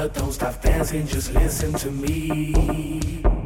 but don't stop dancing, just listen to me.